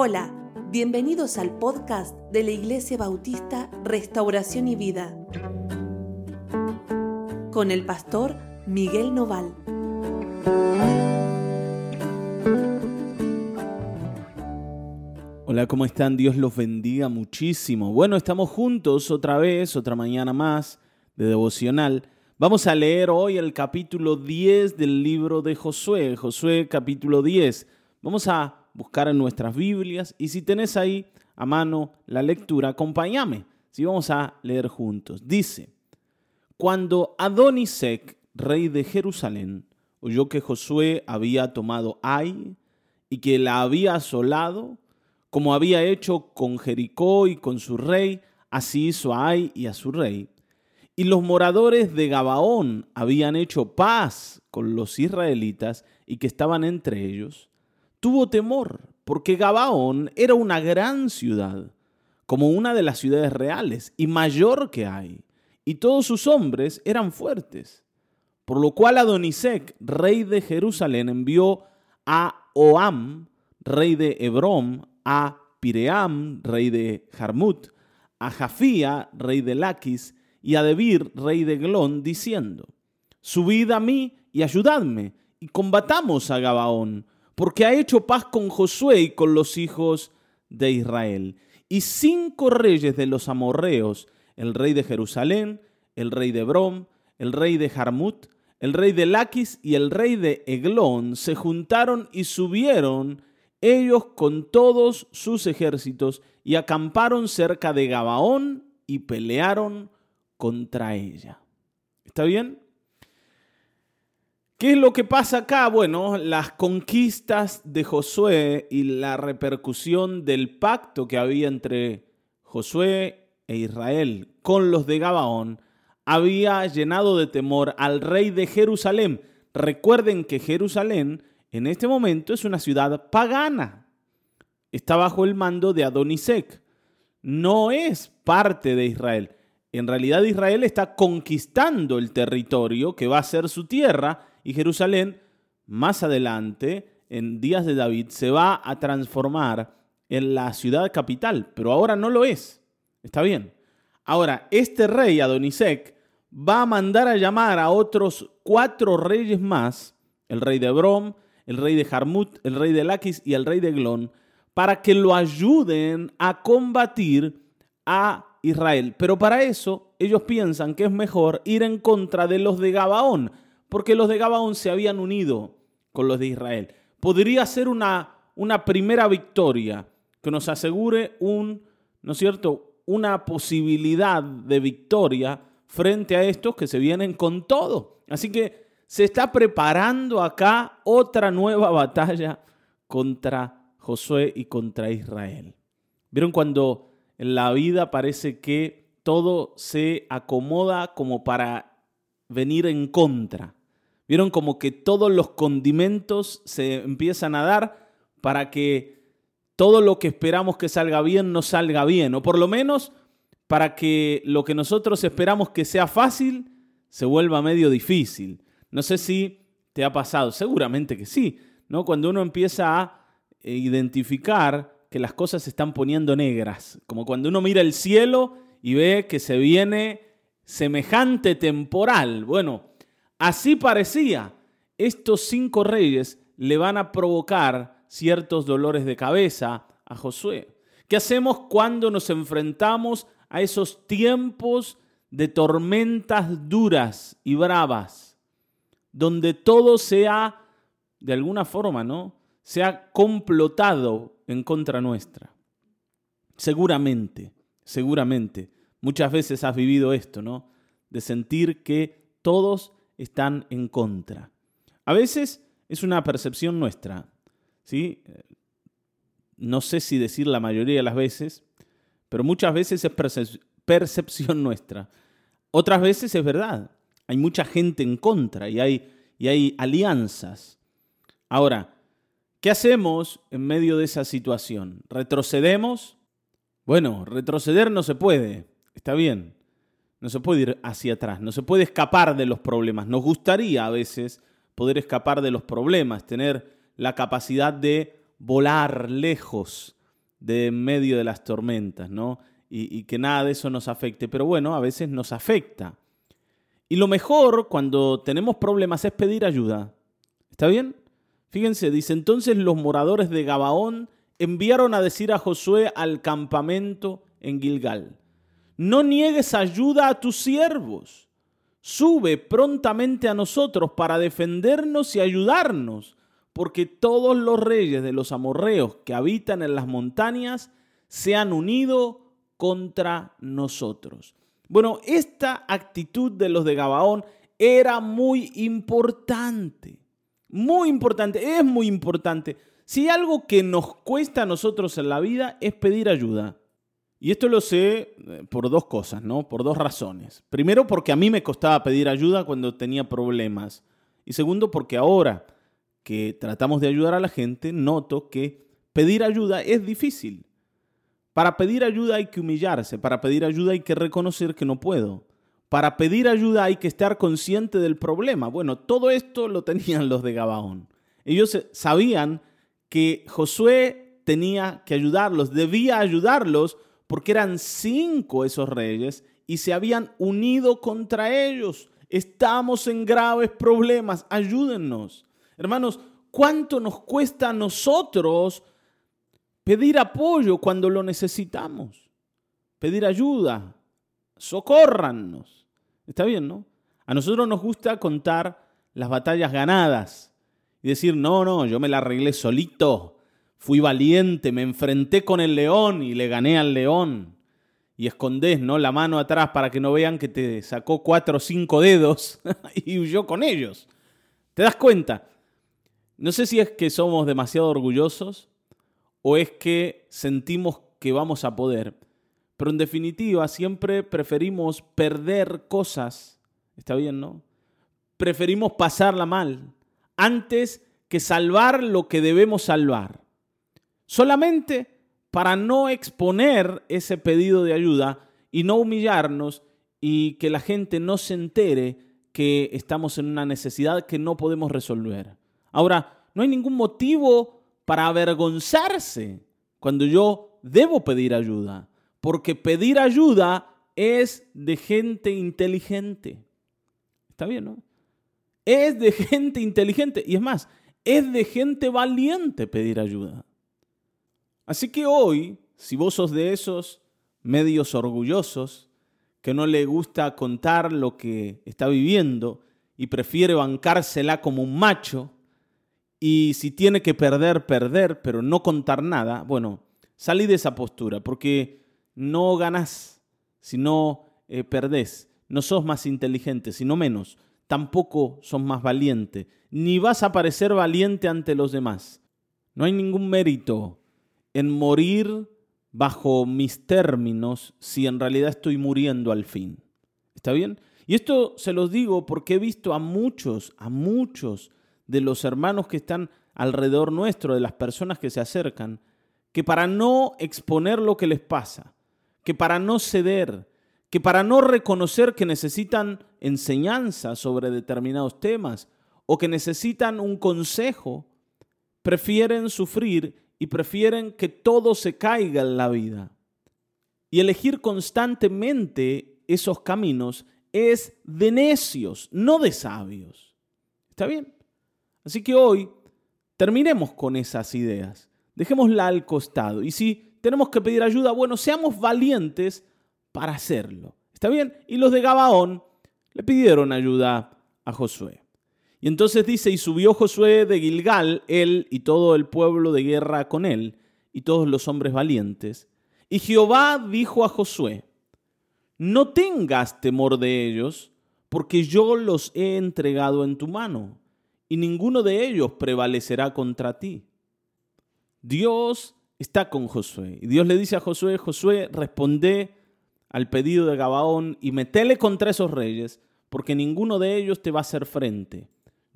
Hola, bienvenidos al podcast de la Iglesia Bautista Restauración y Vida con el pastor Miguel Noval. Hola, ¿cómo están? Dios los bendiga muchísimo. Bueno, estamos juntos otra vez, otra mañana más de devocional. Vamos a leer hoy el capítulo 10 del libro de Josué, Josué capítulo 10. Vamos a buscar en nuestras Biblias y si tenés ahí a mano la lectura, acompáñame. Si vamos a leer juntos. Dice, cuando Adonisec, rey de Jerusalén, oyó que Josué había tomado Ai y que la había asolado, como había hecho con Jericó y con su rey, así hizo a Ai y a su rey. Y los moradores de Gabaón habían hecho paz con los israelitas y que estaban entre ellos tuvo temor, porque Gabaón era una gran ciudad, como una de las ciudades reales y mayor que hay, y todos sus hombres eran fuertes. Por lo cual Adonisec, rey de Jerusalén, envió a Oam, rey de Hebrón, a Piream, rey de Jarmut, a Jafía, rey de Laquis, y a Debir, rey de Glón, diciendo, Subid a mí y ayudadme, y combatamos a Gabaón, porque ha hecho paz con Josué y con los hijos de Israel. Y cinco reyes de los amorreos, el rey de Jerusalén, el rey de Brom, el rey de Jarmut, el rey de Laquis y el rey de Eglón, se juntaron y subieron ellos con todos sus ejércitos y acamparon cerca de Gabaón y pelearon contra ella. ¿Está bien? ¿Qué es lo que pasa acá? Bueno, las conquistas de Josué y la repercusión del pacto que había entre Josué e Israel con los de Gabaón había llenado de temor al rey de Jerusalén. Recuerden que Jerusalén en este momento es una ciudad pagana. Está bajo el mando de Adonisec. No es parte de Israel. En realidad Israel está conquistando el territorio que va a ser su tierra y Jerusalén, más adelante, en días de David, se va a transformar en la ciudad capital, pero ahora no lo es. Está bien. Ahora, este rey, Adonisec, va a mandar a llamar a otros cuatro reyes más, el rey de Brom, el rey de Jarmut, el rey de Laquis y el rey de Glón, para que lo ayuden a combatir a Israel. Pero para eso ellos piensan que es mejor ir en contra de los de Gabaón, porque los de Gabaón se habían unido con los de Israel. Podría ser una, una primera victoria que nos asegure un, ¿no es cierto?, una posibilidad de victoria frente a estos que se vienen con todo. Así que se está preparando acá otra nueva batalla contra Josué y contra Israel. ¿Vieron cuando en la vida parece que todo se acomoda como para venir en contra? Vieron como que todos los condimentos se empiezan a dar para que todo lo que esperamos que salga bien no salga bien, o por lo menos para que lo que nosotros esperamos que sea fácil se vuelva medio difícil. No sé si te ha pasado, seguramente que sí, ¿no? Cuando uno empieza a eh, identificar que las cosas se están poniendo negras, como cuando uno mira el cielo y ve que se viene semejante temporal. Bueno, Así parecía. Estos cinco reyes le van a provocar ciertos dolores de cabeza a Josué. ¿Qué hacemos cuando nos enfrentamos a esos tiempos de tormentas duras y bravas, donde todo sea, de alguna forma, ¿no? Se ha complotado en contra nuestra. Seguramente, seguramente, muchas veces has vivido esto, ¿no? De sentir que todos están en contra. A veces es una percepción nuestra, ¿sí? No sé si decir la mayoría de las veces, pero muchas veces es percepción nuestra. Otras veces es verdad. Hay mucha gente en contra y hay, y hay alianzas. Ahora, ¿qué hacemos en medio de esa situación? ¿Retrocedemos? Bueno, retroceder no se puede, está bien. No se puede ir hacia atrás, no se puede escapar de los problemas. Nos gustaría a veces poder escapar de los problemas, tener la capacidad de volar lejos, de en medio de las tormentas, ¿no? Y, y que nada de eso nos afecte. Pero bueno, a veces nos afecta. Y lo mejor cuando tenemos problemas es pedir ayuda. ¿Está bien? Fíjense, dice, entonces los moradores de Gabaón enviaron a decir a Josué al campamento en Gilgal, no niegues ayuda a tus siervos, sube prontamente a nosotros para defendernos y ayudarnos, porque todos los reyes de los amorreos que habitan en las montañas se han unido contra nosotros. Bueno, esta actitud de los de Gabaón era muy importante, muy importante, es muy importante. Si hay algo que nos cuesta a nosotros en la vida es pedir ayuda. Y esto lo sé eh, por dos cosas, ¿no? Por dos razones. Primero, porque a mí me costaba pedir ayuda cuando tenía problemas. Y segundo, porque ahora que tratamos de ayudar a la gente, noto que pedir ayuda es difícil. Para pedir ayuda hay que humillarse, para pedir ayuda hay que reconocer que no puedo. Para pedir ayuda hay que estar consciente del problema. Bueno, todo esto lo tenían los de Gabaón. Ellos sabían que Josué tenía que ayudarlos, debía ayudarlos porque eran cinco esos reyes y se habían unido contra ellos. Estamos en graves problemas, ayúdennos. Hermanos, ¿cuánto nos cuesta a nosotros pedir apoyo cuando lo necesitamos? Pedir ayuda, socórrannos. Está bien, ¿no? A nosotros nos gusta contar las batallas ganadas, y decir, no, no, yo me la arreglé solito, fui valiente, me enfrenté con el león y le gané al león. Y escondés, ¿no? La mano atrás para que no vean que te sacó cuatro o cinco dedos y huyó con ellos. ¿Te das cuenta? No sé si es que somos demasiado orgullosos o es que sentimos que vamos a poder. Pero en definitiva, siempre preferimos perder cosas. ¿Está bien, no? Preferimos pasarla mal antes que salvar lo que debemos salvar. Solamente para no exponer ese pedido de ayuda y no humillarnos y que la gente no se entere que estamos en una necesidad que no podemos resolver. Ahora, no hay ningún motivo para avergonzarse cuando yo debo pedir ayuda, porque pedir ayuda es de gente inteligente. ¿Está bien, no? Es de gente inteligente y es más, es de gente valiente pedir ayuda. Así que hoy, si vos sos de esos medios orgullosos, que no le gusta contar lo que está viviendo y prefiere bancársela como un macho, y si tiene que perder, perder, pero no contar nada, bueno, salí de esa postura, porque no ganás, sino eh, perdés. No sos más inteligente, sino menos tampoco son más valiente, ni vas a parecer valiente ante los demás. No hay ningún mérito en morir bajo mis términos si en realidad estoy muriendo al fin. ¿Está bien? Y esto se los digo porque he visto a muchos, a muchos de los hermanos que están alrededor nuestro, de las personas que se acercan, que para no exponer lo que les pasa, que para no ceder, que para no reconocer que necesitan enseñanza sobre determinados temas o que necesitan un consejo, prefieren sufrir y prefieren que todo se caiga en la vida. Y elegir constantemente esos caminos es de necios, no de sabios. ¿Está bien? Así que hoy terminemos con esas ideas. Dejémosla al costado. Y si tenemos que pedir ayuda, bueno, seamos valientes para hacerlo. ¿Está bien? Y los de Gabaón le pidieron ayuda a Josué. Y entonces dice, y subió Josué de Gilgal, él y todo el pueblo de guerra con él, y todos los hombres valientes. Y Jehová dijo a Josué, no tengas temor de ellos, porque yo los he entregado en tu mano, y ninguno de ellos prevalecerá contra ti. Dios está con Josué. Y Dios le dice a Josué, Josué, responde al pedido de Gabaón y metele contra esos reyes, porque ninguno de ellos te va a hacer frente.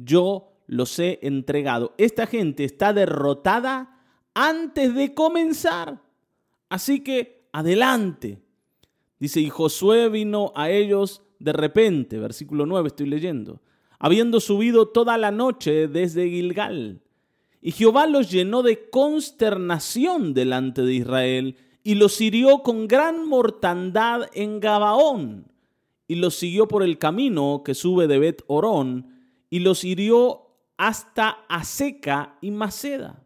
Yo los he entregado. Esta gente está derrotada antes de comenzar. Así que adelante. Dice, y Josué vino a ellos de repente, versículo 9 estoy leyendo, habiendo subido toda la noche desde Gilgal. Y Jehová los llenó de consternación delante de Israel y los hirió con gran mortandad en Gabaón. Y los siguió por el camino que sube de Bet Orón y los hirió hasta Aseca y Maceda.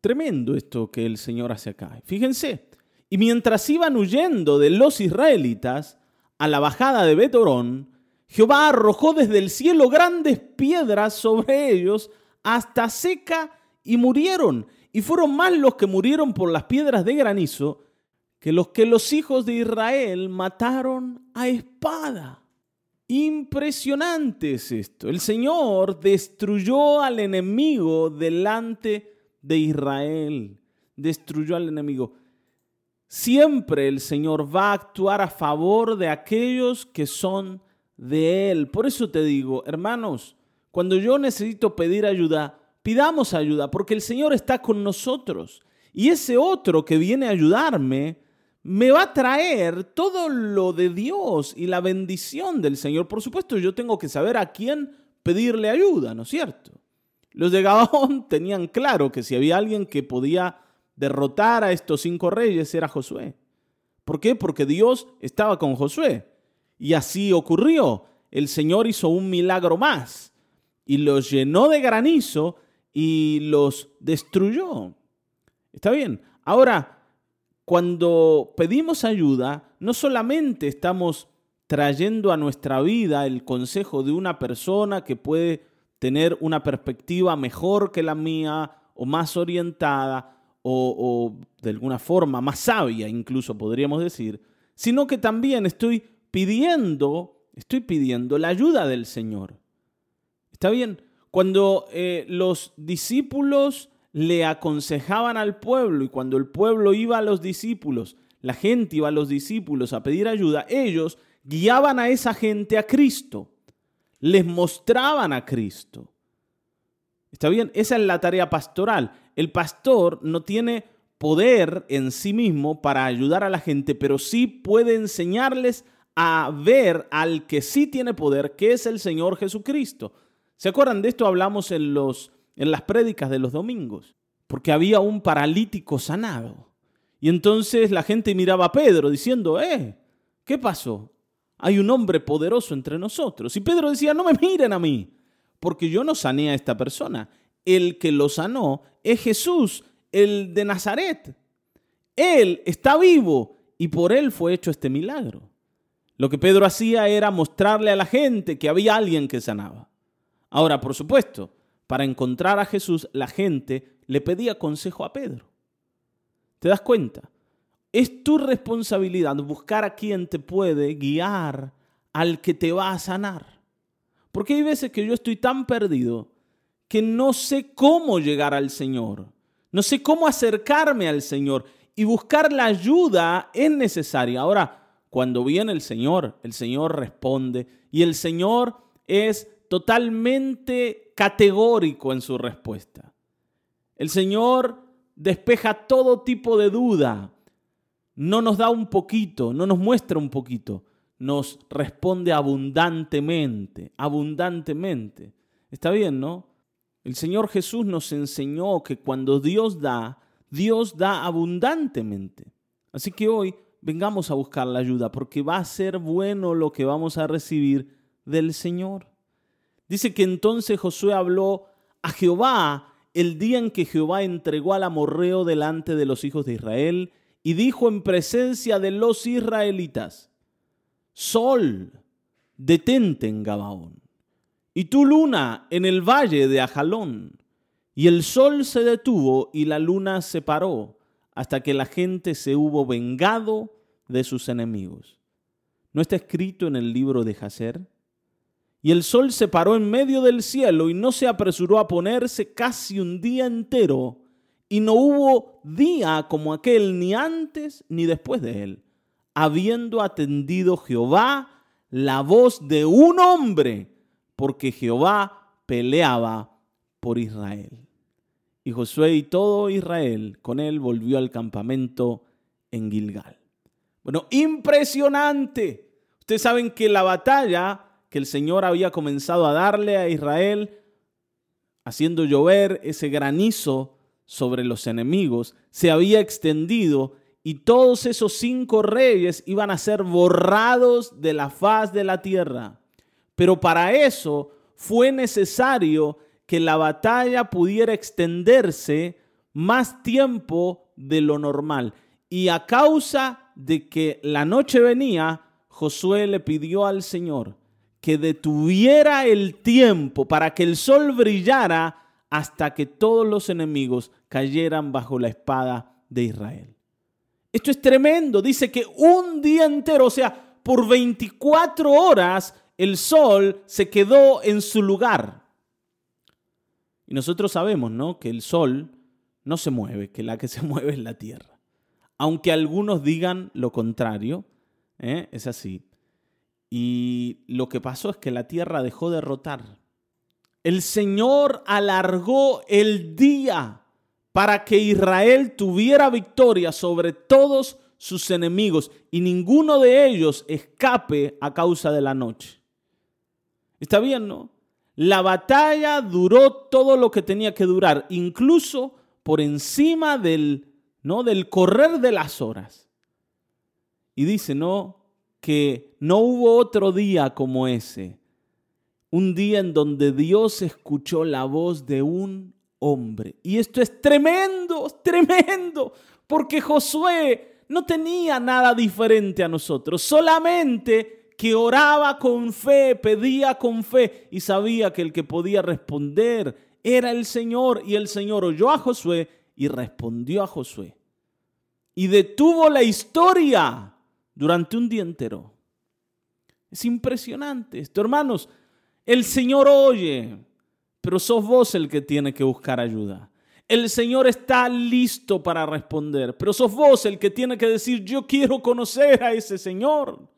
Tremendo esto que el Señor hace acá. Fíjense. Y mientras iban huyendo de los israelitas a la bajada de Bet Orón, Jehová arrojó desde el cielo grandes piedras sobre ellos hasta seca y murieron. Y fueron más los que murieron por las piedras de granizo que los que los hijos de Israel mataron a espada. Impresionante es esto. El Señor destruyó al enemigo delante de Israel. Destruyó al enemigo. Siempre el Señor va a actuar a favor de aquellos que son de Él. Por eso te digo, hermanos, cuando yo necesito pedir ayuda, pidamos ayuda, porque el Señor está con nosotros. Y ese otro que viene a ayudarme, me va a traer todo lo de Dios y la bendición del Señor. Por supuesto, yo tengo que saber a quién pedirle ayuda, ¿no es cierto? Los de Gabaón tenían claro que si había alguien que podía derrotar a estos cinco reyes era Josué. ¿Por qué? Porque Dios estaba con Josué. Y así ocurrió. El Señor hizo un milagro más y los llenó de granizo y los destruyó. Está bien. Ahora, cuando pedimos ayuda, no solamente estamos trayendo a nuestra vida el consejo de una persona que puede tener una perspectiva mejor que la mía o más orientada o, de alguna forma más sabia, incluso podríamos decir, sino que también estoy pidiendo, estoy pidiendo la ayuda del Señor. ¿Está bien? Cuando eh, los discípulos le aconsejaban al pueblo y cuando el pueblo iba a los discípulos, la gente iba a los discípulos a pedir ayuda, ellos guiaban a esa gente a Cristo, les mostraban a Cristo. ¿Está bien? Esa es la tarea pastoral. El pastor no tiene poder en sí mismo para ayudar a la gente, pero sí puede enseñarles a ver al que sí tiene poder, que es el Señor Jesucristo. ¿Se acuerdan de esto? Hablamos en, los, en las prédicas de los domingos, porque había un paralítico sanado. Y entonces la gente miraba a Pedro diciendo, eh, ¿qué pasó? Hay un hombre poderoso entre nosotros. Y Pedro decía, no me miren a mí, porque yo no sané a esta persona. El que lo sanó es Jesús, el de Nazaret. Él está vivo y por él fue hecho este milagro. Lo que Pedro hacía era mostrarle a la gente que había alguien que sanaba. Ahora, por supuesto, para encontrar a Jesús, la gente le pedía consejo a Pedro. ¿Te das cuenta? Es tu responsabilidad buscar a quien te puede guiar al que te va a sanar. Porque hay veces que yo estoy tan perdido que no sé cómo llegar al Señor. No sé cómo acercarme al Señor. Y buscar la ayuda es necesaria. Ahora, cuando viene el Señor, el Señor responde. Y el Señor es totalmente categórico en su respuesta. El Señor despeja todo tipo de duda, no nos da un poquito, no nos muestra un poquito, nos responde abundantemente, abundantemente. Está bien, ¿no? El Señor Jesús nos enseñó que cuando Dios da, Dios da abundantemente. Así que hoy vengamos a buscar la ayuda porque va a ser bueno lo que vamos a recibir del Señor. Dice que entonces Josué habló a Jehová el día en que Jehová entregó al amorreo delante de los hijos de Israel y dijo en presencia de los israelitas, Sol, detente en Gabaón, y tu luna en el valle de Ajalón. Y el sol se detuvo y la luna se paró hasta que la gente se hubo vengado de sus enemigos. ¿No está escrito en el libro de Jacer? Y el sol se paró en medio del cielo y no se apresuró a ponerse casi un día entero, y no hubo día como aquel ni antes ni después de él, habiendo atendido Jehová la voz de un hombre, porque Jehová peleaba por Israel. Y Josué y todo Israel con él volvió al campamento en Gilgal. Bueno, impresionante. Ustedes saben que la batalla que el Señor había comenzado a darle a Israel haciendo llover ese granizo sobre los enemigos, se había extendido y todos esos cinco reyes iban a ser borrados de la faz de la tierra. Pero para eso fue necesario que la batalla pudiera extenderse más tiempo de lo normal. Y a causa de que la noche venía, Josué le pidió al Señor que detuviera el tiempo para que el sol brillara hasta que todos los enemigos cayeran bajo la espada de Israel. Esto es tremendo. Dice que un día entero, o sea, por 24 horas, el sol se quedó en su lugar. Y nosotros sabemos, ¿no? Que el sol no se mueve, que la que se mueve es la tierra. Aunque algunos digan lo contrario, ¿eh? es así. Y lo que pasó es que la tierra dejó de rotar. El Señor alargó el día para que Israel tuviera victoria sobre todos sus enemigos y ninguno de ellos escape a causa de la noche. ¿Está bien, no? La batalla duró todo lo que tenía que durar, incluso por encima del, ¿no? del correr de las horas. Y dice, ¿no? Que no hubo otro día como ese. Un día en donde Dios escuchó la voz de un hombre. Y esto es tremendo, tremendo, porque Josué no tenía nada diferente a nosotros, solamente que oraba con fe, pedía con fe y sabía que el que podía responder era el Señor y el Señor oyó a Josué y respondió a Josué. Y detuvo la historia durante un día entero. Es impresionante esto, hermanos. El Señor oye, pero sos vos el que tiene que buscar ayuda. El Señor está listo para responder, pero sos vos el que tiene que decir, yo quiero conocer a ese Señor.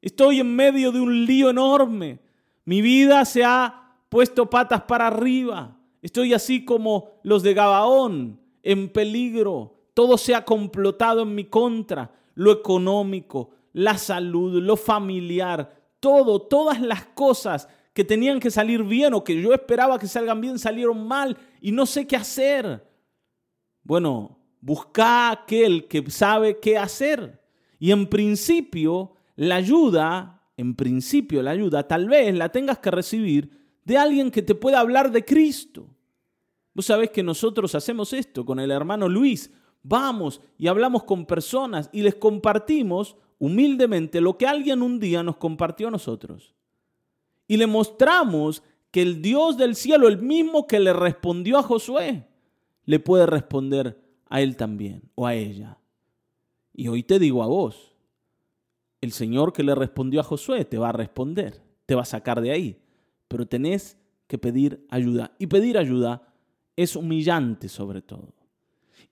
Estoy en medio de un lío enorme. Mi vida se ha puesto patas para arriba. Estoy así como los de Gabaón, en peligro. Todo se ha complotado en mi contra. Lo económico, la salud, lo familiar, todo, todas las cosas que tenían que salir bien o que yo esperaba que salgan bien salieron mal y no sé qué hacer. Bueno, busca aquel que sabe qué hacer. Y en principio, la ayuda, en principio la ayuda, tal vez la tengas que recibir de alguien que te pueda hablar de Cristo. Vos sabés que nosotros hacemos esto con el hermano Luis. Vamos y hablamos con personas y les compartimos humildemente lo que alguien un día nos compartió a nosotros y le mostramos que el Dios del cielo, el mismo que le respondió a Josué, le puede responder a él también o a ella. Y hoy te digo a vos, el Señor que le respondió a Josué te va a responder, te va a sacar de ahí, pero tenés que pedir ayuda. Y pedir ayuda es humillante sobre todo.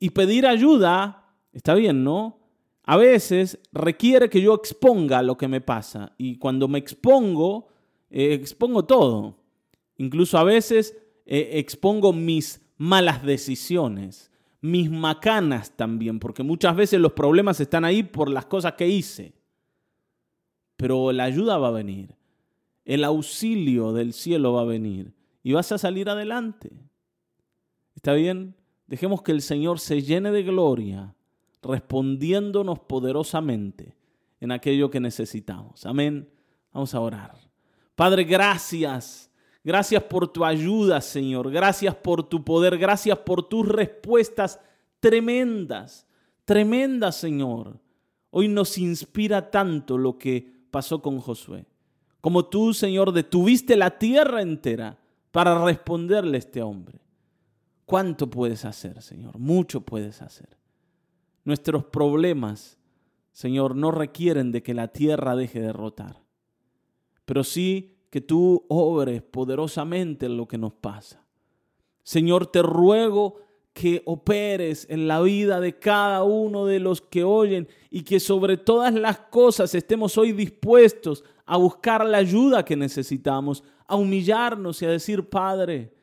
Y pedir ayuda, está bien, ¿no? A veces requiere que yo exponga lo que me pasa. Y cuando me expongo, eh, expongo todo. Incluso a veces eh, expongo mis malas decisiones, mis macanas también, porque muchas veces los problemas están ahí por las cosas que hice. Pero la ayuda va a venir, el auxilio del cielo va a venir y vas a salir adelante. ¿Está bien? Dejemos que el Señor se llene de gloria, respondiéndonos poderosamente en aquello que necesitamos. Amén. Vamos a orar. Padre, gracias. Gracias por tu ayuda, Señor. Gracias por tu poder. Gracias por tus respuestas tremendas. Tremendas, Señor. Hoy nos inspira tanto lo que pasó con Josué. Como tú, Señor, detuviste la tierra entera para responderle a este hombre. ¿Cuánto puedes hacer, Señor? Mucho puedes hacer. Nuestros problemas, Señor, no requieren de que la tierra deje de rotar pero sí que tú obres poderosamente en lo que nos pasa. Señor, te ruego que operes en la vida de cada uno de los que oyen y que sobre todas las cosas estemos hoy dispuestos a buscar la ayuda que necesitamos, a humillarnos y a decir, Padre,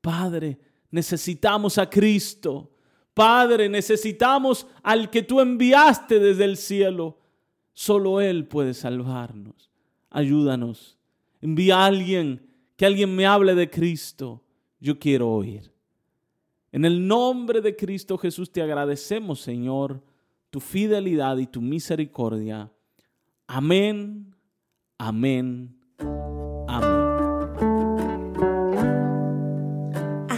Padre, necesitamos a Cristo. Padre, necesitamos al que tú enviaste desde el cielo. Solo Él puede salvarnos ayúdanos. Envía a alguien, que alguien me hable de Cristo. yo quiero oír. En el nombre de Cristo Jesús te agradecemos, Señor, tu fidelidad y tu misericordia. Amén, amén.